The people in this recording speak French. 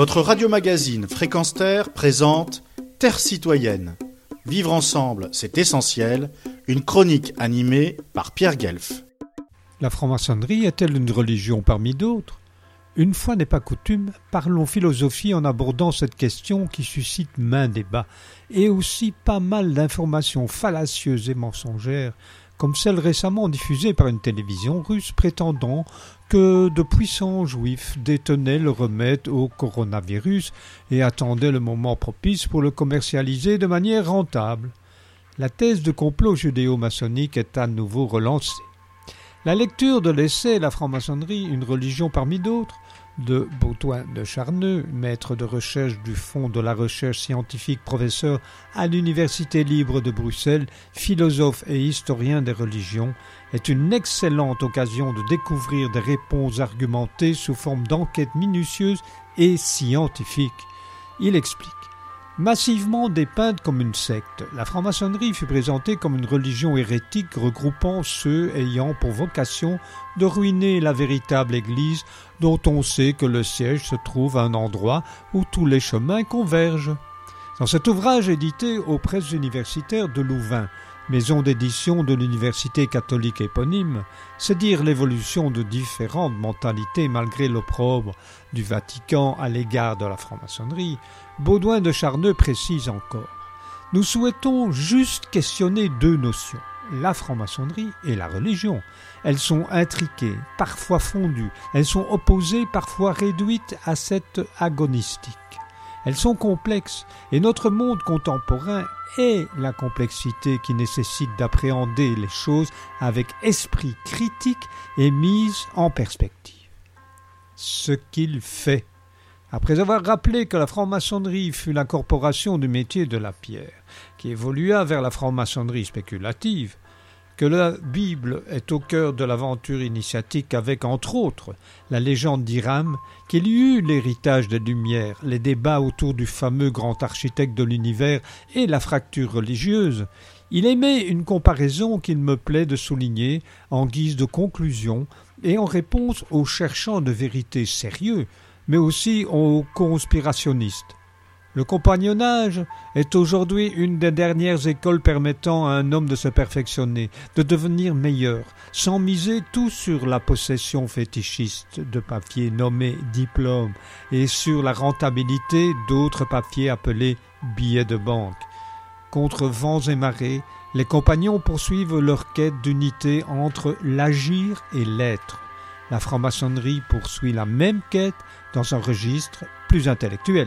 Votre radio-magazine Fréquence Terre présente Terre citoyenne. Vivre ensemble, c'est essentiel. Une chronique animée par Pierre Guelf. La franc-maçonnerie est-elle une religion parmi d'autres? Une fois n'est pas coutume, parlons philosophie en abordant cette question qui suscite maint débat et aussi pas mal d'informations fallacieuses et mensongères comme celle récemment diffusée par une télévision russe prétendant que de puissants juifs détenaient le remède au coronavirus et attendaient le moment propice pour le commercialiser de manière rentable. La thèse de complot judéo-maçonnique est à nouveau relancée. La lecture de l'essai La franc-maçonnerie, une religion parmi d'autres, de Baudouin de Charneux, maître de recherche du Fonds de la recherche scientifique, professeur à l'Université libre de Bruxelles, philosophe et historien des religions, est une excellente occasion de découvrir des réponses argumentées sous forme d'enquêtes minutieuses et scientifiques. Il explique. Massivement dépeinte comme une secte, la franc-maçonnerie fut présentée comme une religion hérétique regroupant ceux ayant pour vocation de ruiner la véritable Église dont on sait que le siège se trouve à un endroit où tous les chemins convergent. Dans cet ouvrage édité aux presses universitaires de Louvain, maison d'édition de l'université catholique éponyme, c'est dire l'évolution de différentes mentalités malgré l'opprobre du Vatican à l'égard de la franc-maçonnerie, Baudouin de Charneux précise encore. Nous souhaitons juste questionner deux notions, la franc-maçonnerie et la religion. Elles sont intriquées, parfois fondues, elles sont opposées, parfois réduites à cette agonistique. Elles sont complexes, et notre monde contemporain est la complexité qui nécessite d'appréhender les choses avec esprit critique et mise en perspective. Ce qu'il fait. Après avoir rappelé que la franc-maçonnerie fut l'incorporation du métier de la pierre, qui évolua vers la franc-maçonnerie spéculative, que la Bible est au cœur de l'aventure initiatique avec, entre autres, la légende d'Iram, qu'il y eut l'héritage des Lumières, les débats autour du fameux grand architecte de l'univers et la fracture religieuse, il émet une comparaison qu'il me plaît de souligner en guise de conclusion et en réponse aux cherchants de vérité sérieux, mais aussi aux conspirationnistes. Le compagnonnage est aujourd'hui une des dernières écoles permettant à un homme de se perfectionner, de devenir meilleur, sans miser tout sur la possession fétichiste de papiers nommés diplômes et sur la rentabilité d'autres papiers appelés billets de banque. Contre vents et marées, les compagnons poursuivent leur quête d'unité entre l'agir et l'être. La franc-maçonnerie poursuit la même quête dans un registre plus intellectuel.